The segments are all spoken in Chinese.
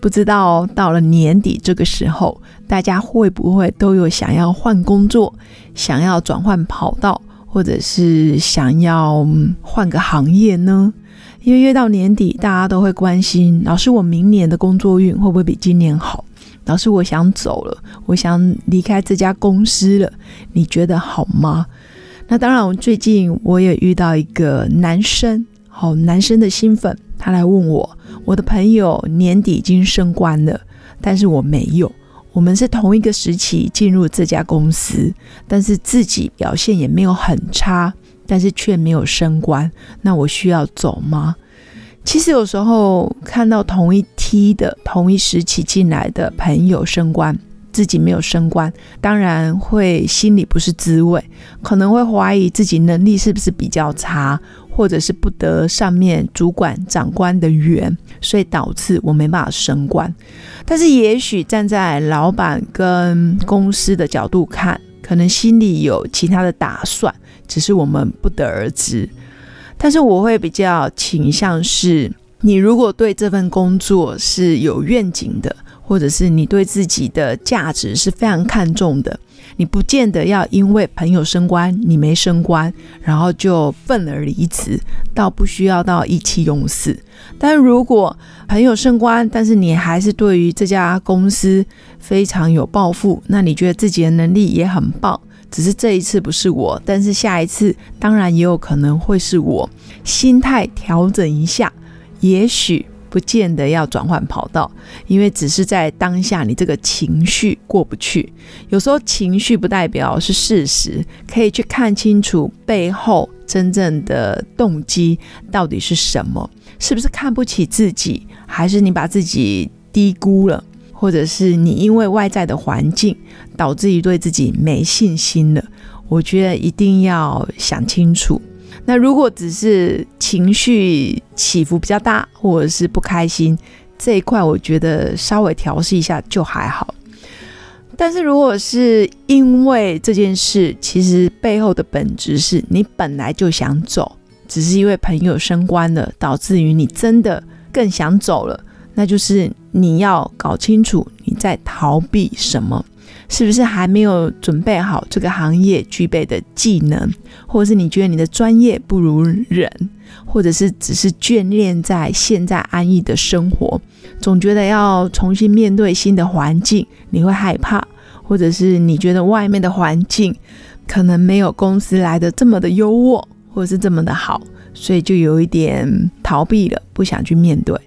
不知道到了年底这个时候，大家会不会都有想要换工作、想要转换跑道，或者是想要换个行业呢？因为越到年底，大家都会关心：老师，我明年的工作运会不会比今年好？老师，我想走了，我想离开这家公司了，你觉得好吗？那当然，我最近我也遇到一个男生。好，男生的新粉，他来问我，我的朋友年底已经升官了，但是我没有。我们是同一个时期进入这家公司，但是自己表现也没有很差，但是却没有升官。那我需要走吗？其实有时候看到同一梯的同一时期进来的朋友升官，自己没有升官，当然会心里不是滋味，可能会怀疑自己能力是不是比较差。或者是不得上面主管长官的缘，所以导致我没办法升官。但是也许站在老板跟公司的角度看，可能心里有其他的打算，只是我们不得而知。但是我会比较倾向是，你如果对这份工作是有愿景的，或者是你对自己的价值是非常看重的。你不见得要因为朋友升官，你没升官，然后就愤而离职，倒不需要到意气用事。但如果朋友升官，但是你还是对于这家公司非常有抱负，那你觉得自己的能力也很棒，只是这一次不是我，但是下一次当然也有可能会是我，心态调整一下，也许。不见得要转换跑道，因为只是在当下你这个情绪过不去。有时候情绪不代表是事实，可以去看清楚背后真正的动机到底是什么，是不是看不起自己，还是你把自己低估了，或者是你因为外在的环境导致于对自己没信心了？我觉得一定要想清楚。那如果只是情绪起伏比较大，或者是不开心这一块，我觉得稍微调试一下就还好。但是如果是因为这件事，其实背后的本质是你本来就想走，只是因为朋友升官了，导致于你真的更想走了，那就是你要搞清楚你在逃避什么。是不是还没有准备好这个行业具备的技能，或者是你觉得你的专业不如人，或者是只是眷恋在现在安逸的生活，总觉得要重新面对新的环境，你会害怕，或者是你觉得外面的环境可能没有公司来的这么的优渥，或者是这么的好，所以就有一点逃避了，不想去面对，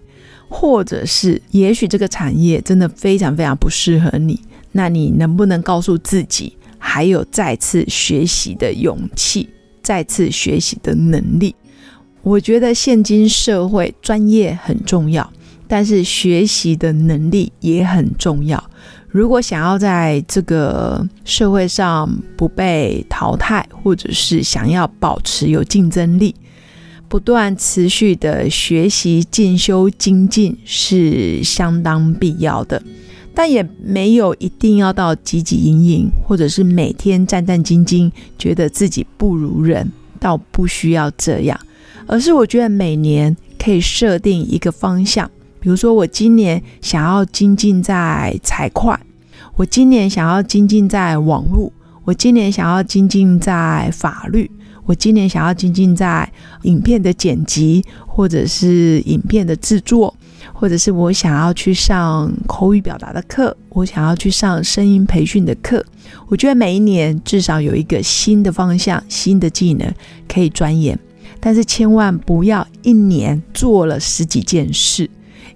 或者是也许这个产业真的非常非常不适合你。那你能不能告诉自己，还有再次学习的勇气，再次学习的能力？我觉得现今社会专业很重要，但是学习的能力也很重要。如果想要在这个社会上不被淘汰，或者是想要保持有竞争力，不断持续的学习、进修、精进是相当必要的。但也没有一定要到汲汲营营，或者是每天战战兢兢，觉得自己不如人，倒不需要这样。而是我觉得每年可以设定一个方向，比如说我今年想要精进在财会，我今年想要精进在网络，我今年想要精进在法律，我今年想要精进在影片的剪辑，或者是影片的制作。或者是我想要去上口语表达的课，我想要去上声音培训的课。我觉得每一年至少有一个新的方向、新的技能可以钻研，但是千万不要一年做了十几件事，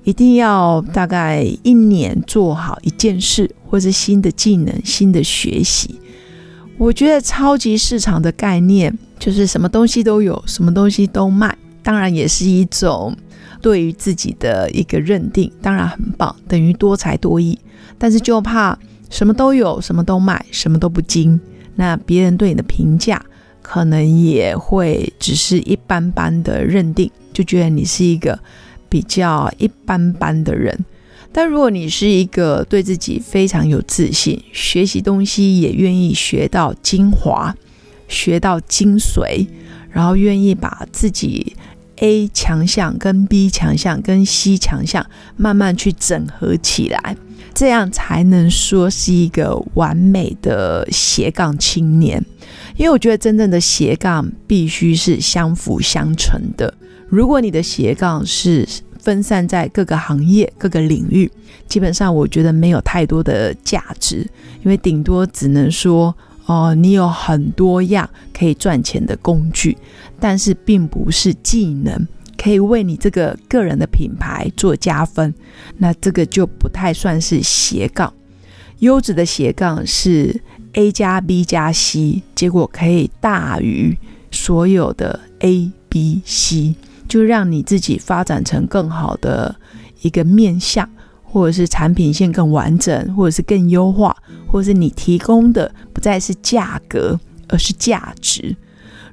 一定要大概一年做好一件事，或是新的技能、新的学习。我觉得超级市场的概念就是什么东西都有，什么东西都卖，当然也是一种。对于自己的一个认定，当然很棒，等于多才多艺。但是就怕什么都有，什么都卖，什么都不精，那别人对你的评价可能也会只是一般般的认定，就觉得你是一个比较一般般的人。但如果你是一个对自己非常有自信，学习东西也愿意学到精华、学到精髓，然后愿意把自己 A 强项跟 B 强项跟 C 强项慢慢去整合起来，这样才能说是一个完美的斜杠青年。因为我觉得真正的斜杠必须是相辅相成的。如果你的斜杠是分散在各个行业、各个领域，基本上我觉得没有太多的价值，因为顶多只能说，哦，你有很多样可以赚钱的工具，但是并不是技能可以为你这个个人的品牌做加分，那这个就不太算是斜杠。优质的斜杠是 A 加 B 加 C，结果可以大于所有的 A、B、C。就让你自己发展成更好的一个面向，或者是产品线更完整，或者是更优化，或者是你提供的不再是价格，而是价值。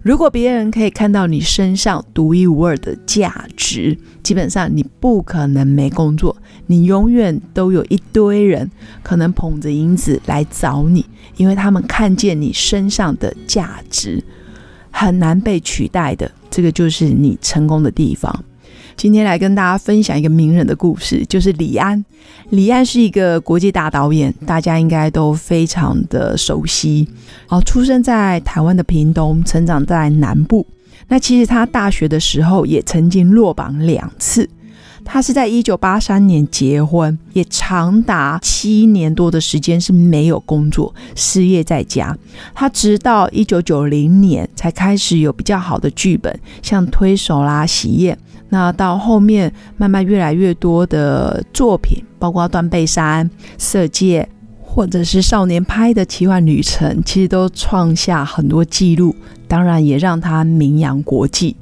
如果别人可以看到你身上独一无二的价值，基本上你不可能没工作，你永远都有一堆人可能捧着银子来找你，因为他们看见你身上的价值。很难被取代的，这个就是你成功的地方。今天来跟大家分享一个名人的故事，就是李安。李安是一个国际大导演，大家应该都非常的熟悉。哦，出生在台湾的屏东，成长在南部。那其实他大学的时候也曾经落榜两次。他是在一九八三年结婚，也长达七年多的时间是没有工作，失业在家。他直到一九九零年才开始有比较好的剧本，像《推手》啦、《喜宴》。那到后面慢慢越来越多的作品，包括《断背山》《色戒》，或者是少年拍的奇幻旅程，其实都创下很多纪录，当然也让他名扬国际。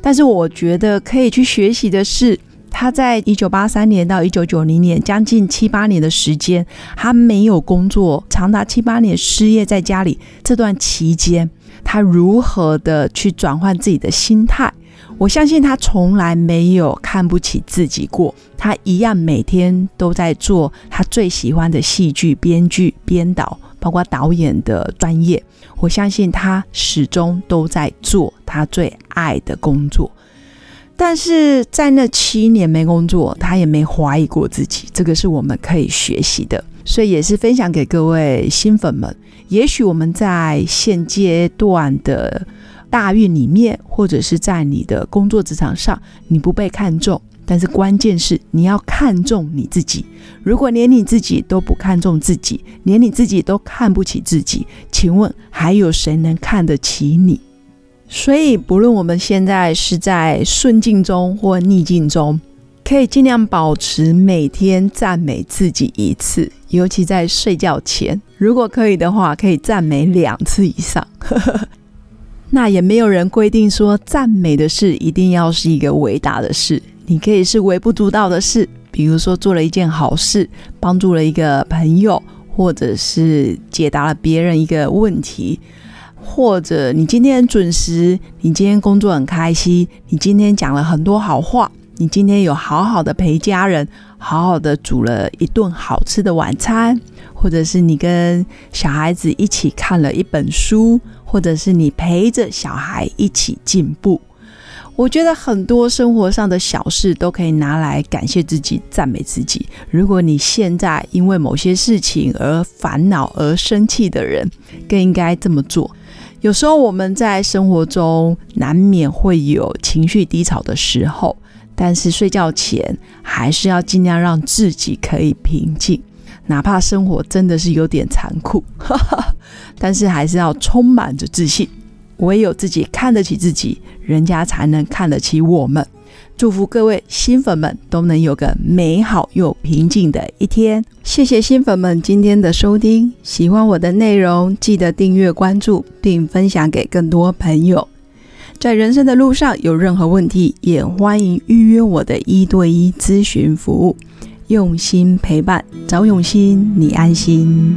但是我觉得可以去学习的是。他在一九八三年到一九九零年，将近七八年的时间，他没有工作，长达七八年失业在家里。这段期间，他如何的去转换自己的心态？我相信他从来没有看不起自己过，他一样每天都在做他最喜欢的戏剧编剧、编导，包括导演的专业。我相信他始终都在做他最爱的工作。但是在那七年没工作，他也没怀疑过自己，这个是我们可以学习的，所以也是分享给各位新粉们。也许我们在现阶段的大运里面，或者是在你的工作职场上，你不被看重，但是关键是你要看重你自己。如果连你自己都不看重自己，连你自己都看不起自己，请问还有谁能看得起你？所以，不论我们现在是在顺境中或逆境中，可以尽量保持每天赞美自己一次，尤其在睡觉前，如果可以的话，可以赞美两次以上。那也没有人规定说赞美的事一定要是一个伟大的事，你可以是微不足道的事，比如说做了一件好事，帮助了一个朋友，或者是解答了别人一个问题。或者你今天准时，你今天工作很开心，你今天讲了很多好话，你今天有好好的陪家人，好好的煮了一顿好吃的晚餐，或者是你跟小孩子一起看了一本书，或者是你陪着小孩一起进步。我觉得很多生活上的小事都可以拿来感谢自己、赞美自己。如果你现在因为某些事情而烦恼而生气的人，更应该这么做。有时候我们在生活中难免会有情绪低潮的时候，但是睡觉前还是要尽量让自己可以平静，哪怕生活真的是有点残酷，但是还是要充满着自信。唯有自己看得起自己，人家才能看得起我们。祝福各位新粉们都能有个美好又平静的一天。谢谢新粉们今天的收听，喜欢我的内容，记得订阅关注并分享给更多朋友。在人生的路上有任何问题，也欢迎预约我的一对一咨询服务。用心陪伴，找用心，你安心。